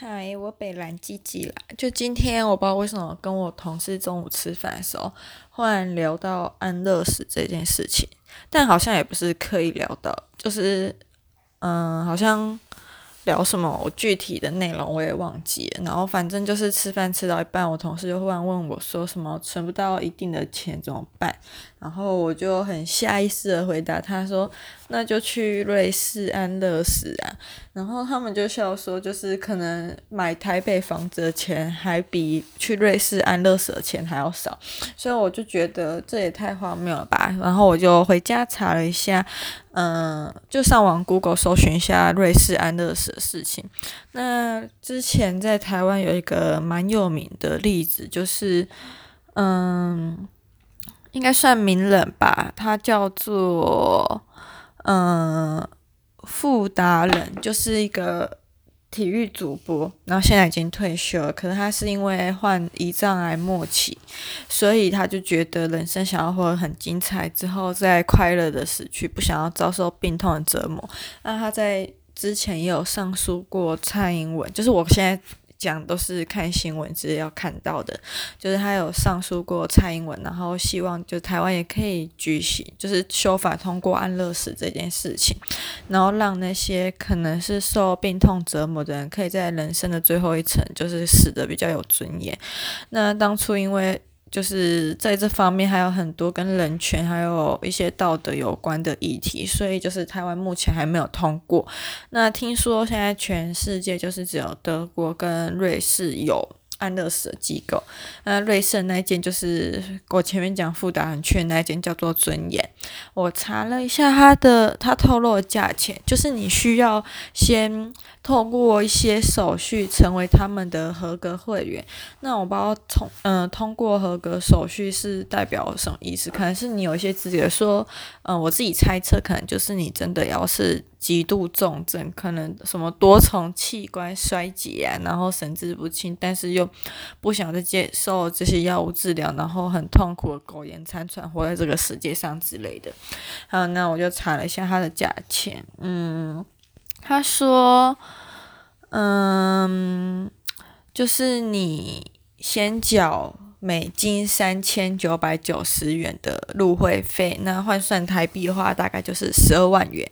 嗨，我北兰鸡鸡啦。就今天，我不知道为什么跟我同事中午吃饭的时候，忽然聊到安乐死这件事情，但好像也不是刻意聊到，就是，嗯，好像。聊什么？我具体的内容我也忘记了。然后反正就是吃饭吃到一半，我同事就忽然问我说：“什么存不到一定的钱怎么办？”然后我就很下意识的回答他说：“那就去瑞士安乐死啊。”然后他们就笑说：“就是可能买台北房子的钱还比去瑞士安乐死的钱还要少。”所以我就觉得这也太荒谬了吧。然后我就回家查了一下。嗯，就上网 Google 搜寻一下瑞士安乐死的事情。那之前在台湾有一个蛮有名的例子，就是嗯，应该算名人吧，他叫做嗯富达人，就是一个。体育主播，然后现在已经退休了。可能他是因为患胰脏癌末期，所以他就觉得人生想要活得很精彩，之后再快乐的死去，不想要遭受病痛的折磨。那他在之前也有上书过蔡英文，就是我现在。讲都是看新闻资料看到的，就是他有上诉过蔡英文，然后希望就台湾也可以举行，就是修法通过安乐死这件事情，然后让那些可能是受病痛折磨的人，可以在人生的最后一程，就是死的比较有尊严。那当初因为。就是在这方面还有很多跟人权还有一些道德有关的议题，所以就是台湾目前还没有通过。那听说现在全世界就是只有德国跟瑞士有。安乐死机构，那瑞士那一间就是我前面讲傅达仁去的那一间叫做尊严。我查了一下他的，他透露价钱，就是你需要先透过一些手续成为他们的合格会员。那我不知道通嗯、通过合格手续是代表什么意思？可能是你有一些资格说，嗯、我自己猜测，可能就是你真的要是。极度重症，可能什么多重器官衰竭啊，然后神志不清，但是又不想再接受这些药物治疗，然后很痛苦的苟延残喘活在这个世界上之类的。好，那我就查了一下它的价钱，嗯，他说，嗯，就是你先缴。美金三千九百九十元的入会费，那换算台币的话，大概就是十二万元。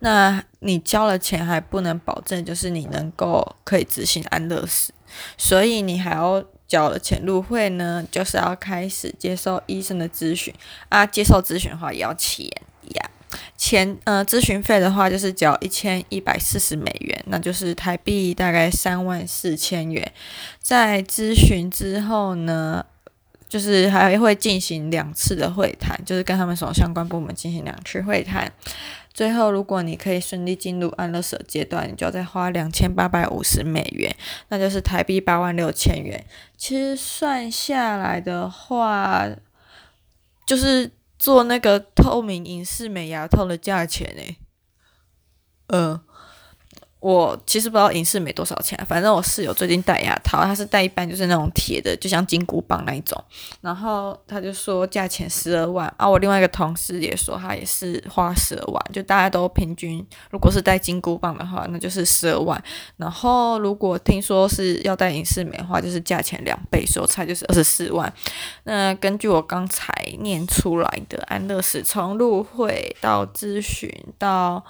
那你交了钱还不能保证，就是你能够可以执行安乐死，所以你还要缴了钱入会呢，就是要开始接受医生的咨询啊。接受咨询的话也要钱呀。前呃，咨询费的话就是缴一千一百四十美元，那就是台币大概三万四千元。在咨询之后呢，就是还会进行两次的会谈，就是跟他们所相关部门进行两次会谈。最后，如果你可以顺利进入安乐死阶段，你就要再花两千八百五十美元，那就是台币八万六千元。其实算下来的话，就是。做那个透明隐适美牙套的价钱呢？嗯。我其实不知道隐适美多少钱，反正我室友最近戴牙套，他是戴一般就是那种铁的，就像金箍棒那一种，然后他就说价钱十二万啊。我另外一个同事也说他也是花十二万，就大家都平均，如果是戴金箍棒的话，那就是十二万。然后如果听说是要戴隐适美的话，就是价钱两倍，所以我猜就是二十四万。那根据我刚才念出来的安乐死，从入会到咨询到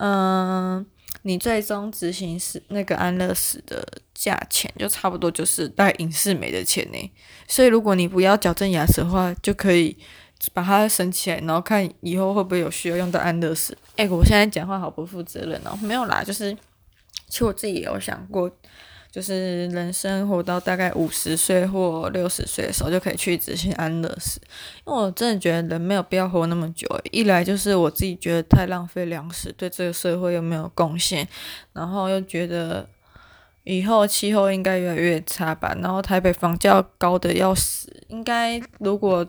嗯。你最终执行是那个安乐死的价钱，就差不多就是带影视美的钱呢。所以如果你不要矫正牙齿的话，就可以把它省起来，然后看以后会不会有需要用到安乐死。哎、我现在讲话好不负责任哦。没有啦，就是其实我自己也有想过。就是人生活到大概五十岁或六十岁的时候，就可以去执行安乐死，因为我真的觉得人没有必要活那么久。一来就是我自己觉得太浪费粮食，对这个社会又没有贡献，然后又觉得以后气候应该越来越差吧。然后台北房价高的要死，应该如果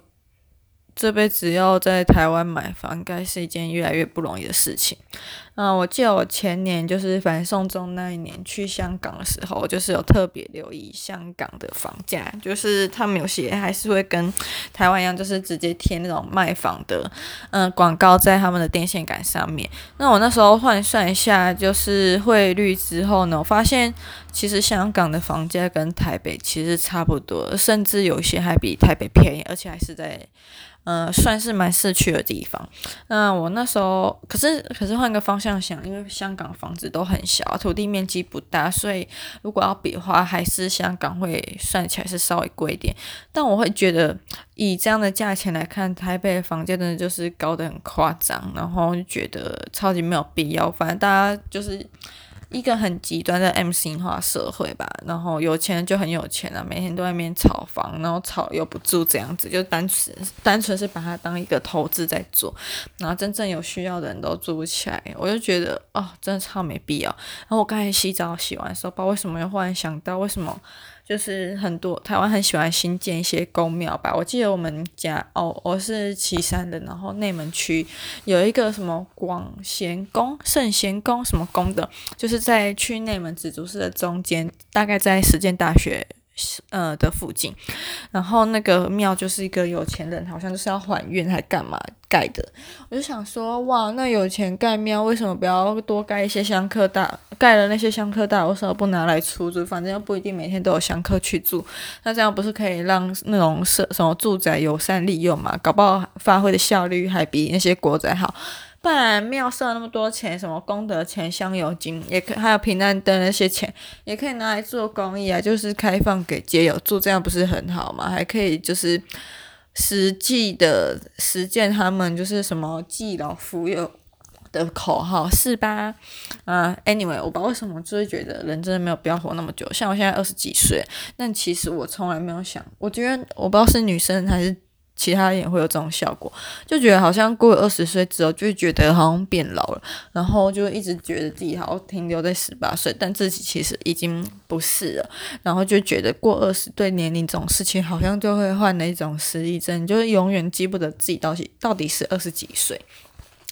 这辈子要在台湾买房，应该是一件越来越不容易的事情。嗯，我记得我前年就是反送中那一年去香港的时候，就是有特别留意香港的房价，就是他们有些还是会跟台湾一样，就是直接贴那种卖房的嗯广告在他们的电线杆上面。那我那时候换算一下，就是汇率之后呢，我发现其实香港的房价跟台北其实差不多，甚至有些还比台北便宜，而且还是在。呃，算是蛮市区的地方。那我那时候，可是可是换个方向这样想，因为香港房子都很小，土地面积不大，所以如果要比的话，还是香港会算起来是稍微贵一点。但我会觉得，以这样的价钱来看，台北的房价真的就是高得很夸张，然后就觉得超级没有必要。反正大家就是。一个很极端的 M 型化社会吧，然后有钱人就很有钱啊，每天都在那边炒房，然后炒又不住这样子，就单纯单纯是把它当一个投资在做，然后真正有需要的人都住不起来，我就觉得哦，真的超没必要。然后我刚才洗澡洗完的时候，不知道为什么又忽然想到为什么。就是很多台湾很喜欢新建一些宫庙吧，我记得我们家哦，我是岐山的，然后内门区有一个什么广贤宫、圣贤宫什么宫的，就是在去内门紫竹寺的中间，大概在实践大学。呃的附近，然后那个庙就是一个有钱人，好像就是要还愿还干嘛盖的。我就想说，哇，那有钱盖庙，为什么不要多盖一些香客大？盖了那些香客大，为什么不拿来出租？反正又不一定每天都有香客去住，那这样不是可以让那种社什么住宅友善利用嘛？搞不好发挥的效率还比那些国宅好。不然庙设那么多钱，什么功德钱、香油金，也可还有平安灯那些钱，也可以拿来做公益啊，就是开放给街友住，这样不是很好吗？还可以就是实际的实践他们就是什么济老扶幼的口号，是吧？啊，Anyway，我不知道为什么就是觉得人真的没有必要活那么久，像我现在二十几岁，但其实我从来没有想，我觉得我不知道是女生还是。其他人也会有这种效果，就觉得好像过了二十岁之后，就觉得好像变老了，然后就一直觉得自己好像停留在十八岁，但自己其实已经不是了，然后就觉得过二十对年龄这种事情，好像就会患了一种失忆症，就是永远记不得自己到底到底是二十几岁。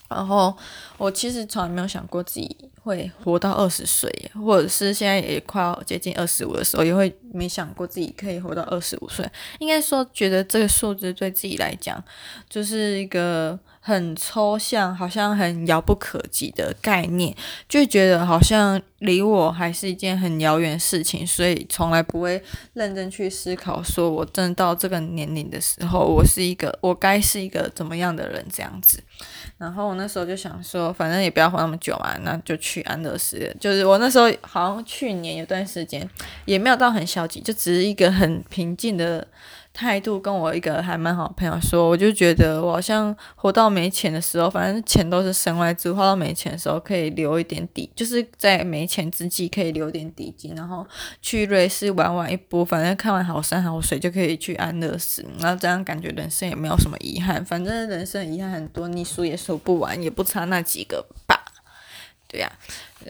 然后我其实从来没有想过自己会活到二十岁，或者是现在也快要接近二十五的时候，也会没想过自己可以活到二十五岁。应该说，觉得这个数字对自己来讲就是一个很抽象，好像很遥不可及的概念，就觉得好像离我还是一件很遥远的事情，所以从来不会认真去思考，说我真到这个年龄的时候，我是一个，我该是一个怎么样的人这样子。然后我那时候就想说，反正也不要活那么久嘛，那就去安乐死。就是我那时候好像去年有段时间也没有到很消极，就只是一个很平静的态度，跟我一个还蛮好的朋友说，我就觉得我好像活到没钱的时候，反正钱都是身外之物，花到没钱的时候可以留一点底，就是在没钱之际可以留点底金，然后去瑞士玩玩一波，反正看完好山好水就可以去安乐死，然后这样感觉人生也没有什么遗憾，反正人生遗憾很多，你数也数不完，也不差那几个吧。对呀、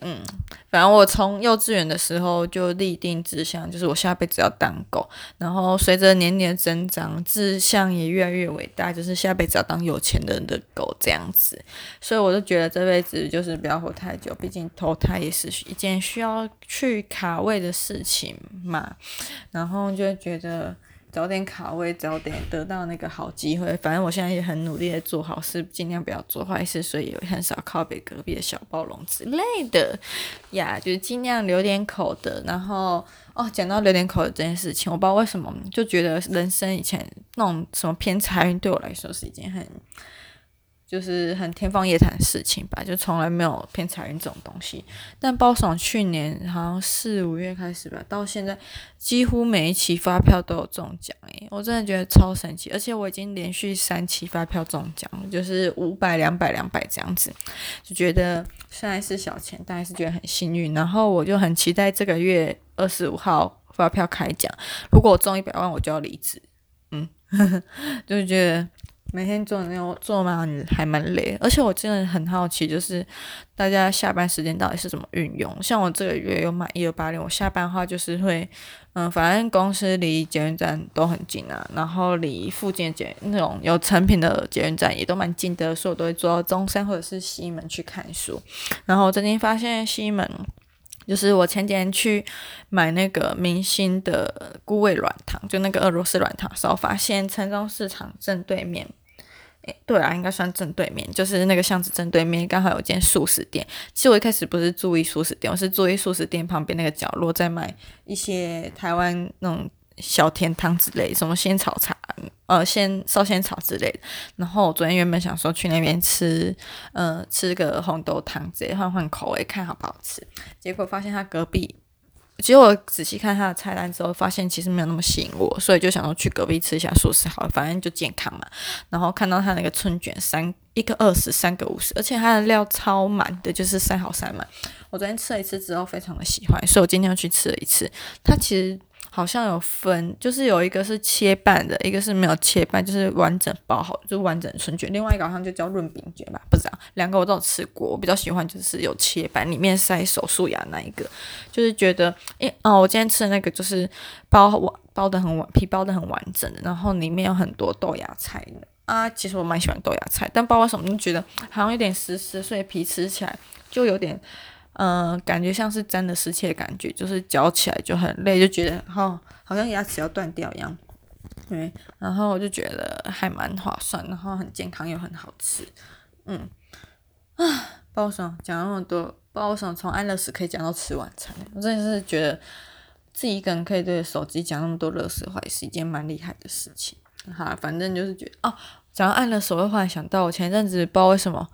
嗯，反正我从幼稚园的时候就立定志向，就是我下辈子要当狗。然后随着年龄的增长，志向也越来越伟大，就是下辈子要当有钱人的狗这样子。所以我就觉得这辈子就是不要活太久，毕竟投胎也是一件需要去卡位的事情嘛。然后就觉得。早点卡位，早点得到那个好机会。反正我现在也很努力的做好事，尽量不要做坏事，所以也很少靠北隔壁的小暴龙之类的呀，就是尽量留点口的。然后哦，讲到留点口的这件事情，我不知道为什么就觉得人生以前那种什么偏财运对我来说是一件很。就是很天方夜谭的事情吧，就从来没有偏财运这种东西。但包爽去年好像四五月开始吧，到现在几乎每一期发票都有中奖诶，我真的觉得超神奇。而且我已经连续三期发票中奖，就是五百、两百、两百这样子，就觉得虽然是小钱，但还是觉得很幸运。然后我就很期待这个月二十五号发票开奖，如果我中一百万，我就要离职。嗯，就觉得。每天做那种做嘛，还蛮累，而且我真的很好奇，就是大家下班时间到底是怎么运用？像我这个月有买一二八零，我下班的话就是会，嗯，反正公司离捷运站都很近啊，然后离附近的捷那种有成品的捷运站也都蛮近的，所以我都会坐到中山或者是西门去看书。然后我最近发现西门。就是我前几天去买那个明星的菇味软糖，就那个俄罗斯软糖的时候，发现城中市场正对面，诶，对啊，应该算正对面，就是那个巷子正对面，刚好有间素食店。其实我一开始不是注意素食店，我是注意素食店旁边那个角落在卖一些台湾那种。小甜汤之类，什么仙草茶，呃，仙烧仙草之类的。然后我昨天原本想说去那边吃，呃，吃个红豆汤之类，换换口味，看好不好吃。结果发现他隔壁，结果我仔细看他的菜单之后，发现其实没有那么吸引我，所以就想说去隔壁吃一下素食好了，反正就健康嘛。然后看到他那个春卷，三一个二十，三个五十，而且他的料超满的，就是塞好塞满。我昨天吃了一次之后，非常的喜欢，所以我今天又去吃了一次。他其实。好像有分，就是有一个是切半的，一个是没有切半，就是完整包好，就完整春卷。另外一个好像就叫润饼卷吧，不知道。两个我都有吃过，我比较喜欢就是有切半，里面塞手术牙那一个，就是觉得，诶，哦，我今天吃的那个就是包完包的很完，皮包的很完整的，然后里面有很多豆芽菜的啊。其实我蛮喜欢豆芽菜，但不知道为什么就觉得好像有点湿湿，所以皮吃起来就有点。嗯、感觉像是真的湿气的感觉，就是嚼起来就很累，就觉得哦，好像牙齿要断掉一样。对，然后我就觉得还蛮划算，然后很健康又很好吃。嗯，啊，不知道为什么讲那么多，不知道为什么从安乐死可以讲到吃晚餐，我真的是觉得自己一个人可以对着手机讲那么多垃圾话，也是一件蛮厉害的事情。哈，反正就是觉得哦，讲到安乐死，我会忽然想到我前一阵子不知道为什么。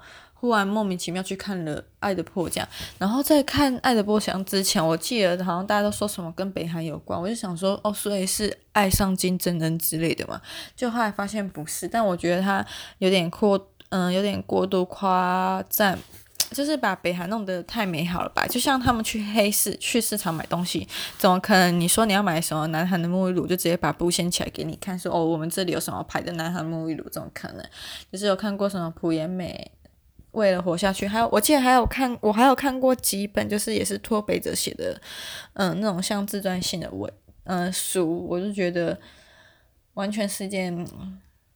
突然莫名其妙去看了《爱的迫降》，然后在看《爱的迫降》之前，我记得好像大家都说什么跟北韩有关，我就想说哦，所以是爱上金正恩之类的嘛？就后来发现不是，但我觉得他有点过，嗯，有点过度夸赞，就是把北韩弄得太美好了吧？就像他们去黑市去市场买东西，怎么可能？你说你要买什么南韩的沐浴乳，就直接把布掀起来给你看，说哦，我们这里有什么牌的南韩沐浴乳？怎么可能？就是有看过什么朴妍美。为了活下去，还有我记得还有看，我还有看过几本，就是也是脱北者写的，嗯，那种像自传性的文，嗯，书，我就觉得完全是一件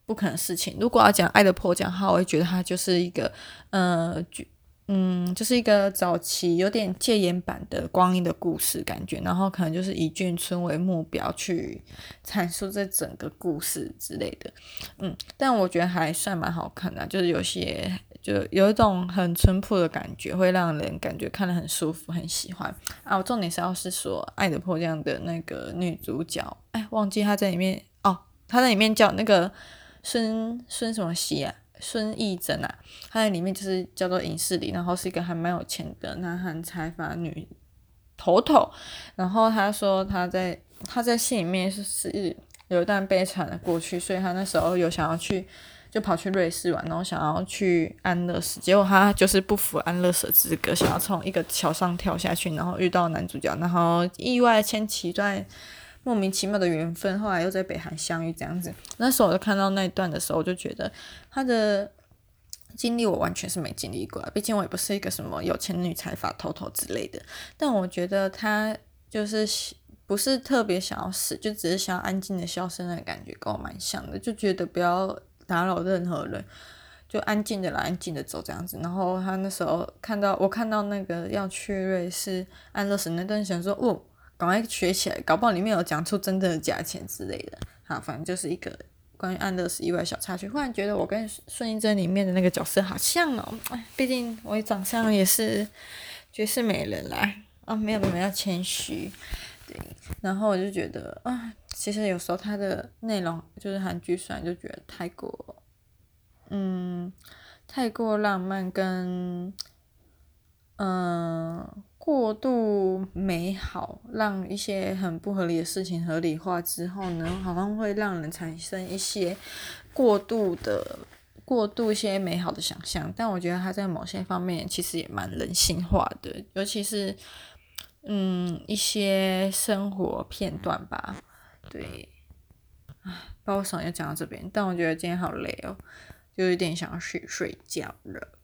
不可能的事情。如果要讲《爱的迫降》的话，我会觉得它就是一个，嗯，就嗯，就是一个早期有点戒严版的光阴的故事感觉，然后可能就是以眷村为目标去阐述这整个故事之类的，嗯，但我觉得还算蛮好看的，就是有些。就有一种很淳朴的感觉，会让人感觉看得很舒服，很喜欢啊！我重点是要是说《爱的迫降》的那个女主角，哎，忘记她在里面哦，她在里面叫那个孙孙什么熙啊，孙艺珍啊，她在里面就是叫做尹世里，然后是一个还蛮有钱的男韩财阀女头头，然后她说她在她在戏里面是是有一段悲惨的过去，所以她那时候有想要去。就跑去瑞士玩，然后想要去安乐死，结果他就是不符安乐死资格，想要从一个桥上跳下去，然后遇到男主角，然后意外牵起一段莫名其妙的缘分，后来又在北韩相遇这样子。那时候我就看到那一段的时候，我就觉得他的经历我完全是没经历过，毕竟我也不是一个什么有钱女财阀头头之类的。但我觉得他就是不是特别想要死，就只是想要安静的消失，那感觉跟我蛮像的，就觉得不要。打扰任何人，就安静的来，安静的走这样子。然后他那时候看到我看到那个要去瑞士安乐死那段，想说哦，赶快学起来，搞不好里面有讲出真正的价钱之类的。好，反正就是一个关于安乐死意外小插曲。忽然觉得我跟孙艺珍里面的那个角色好像哦，哎，毕竟我长相也是绝世美人啦。啊，没有没有要谦虚，对。然后我就觉得啊。其实有时候它的内容就是韩剧，虽然就觉得太过，嗯，太过浪漫跟，嗯，过度美好，让一些很不合理的事情合理化之后呢，好像会让人产生一些过度的、过度一些美好的想象。但我觉得它在某些方面其实也蛮人性化的，尤其是，嗯，一些生活片段吧。对，唉，不知道为什么又讲到这边，但我觉得今天好累哦，就有点想要去睡觉了。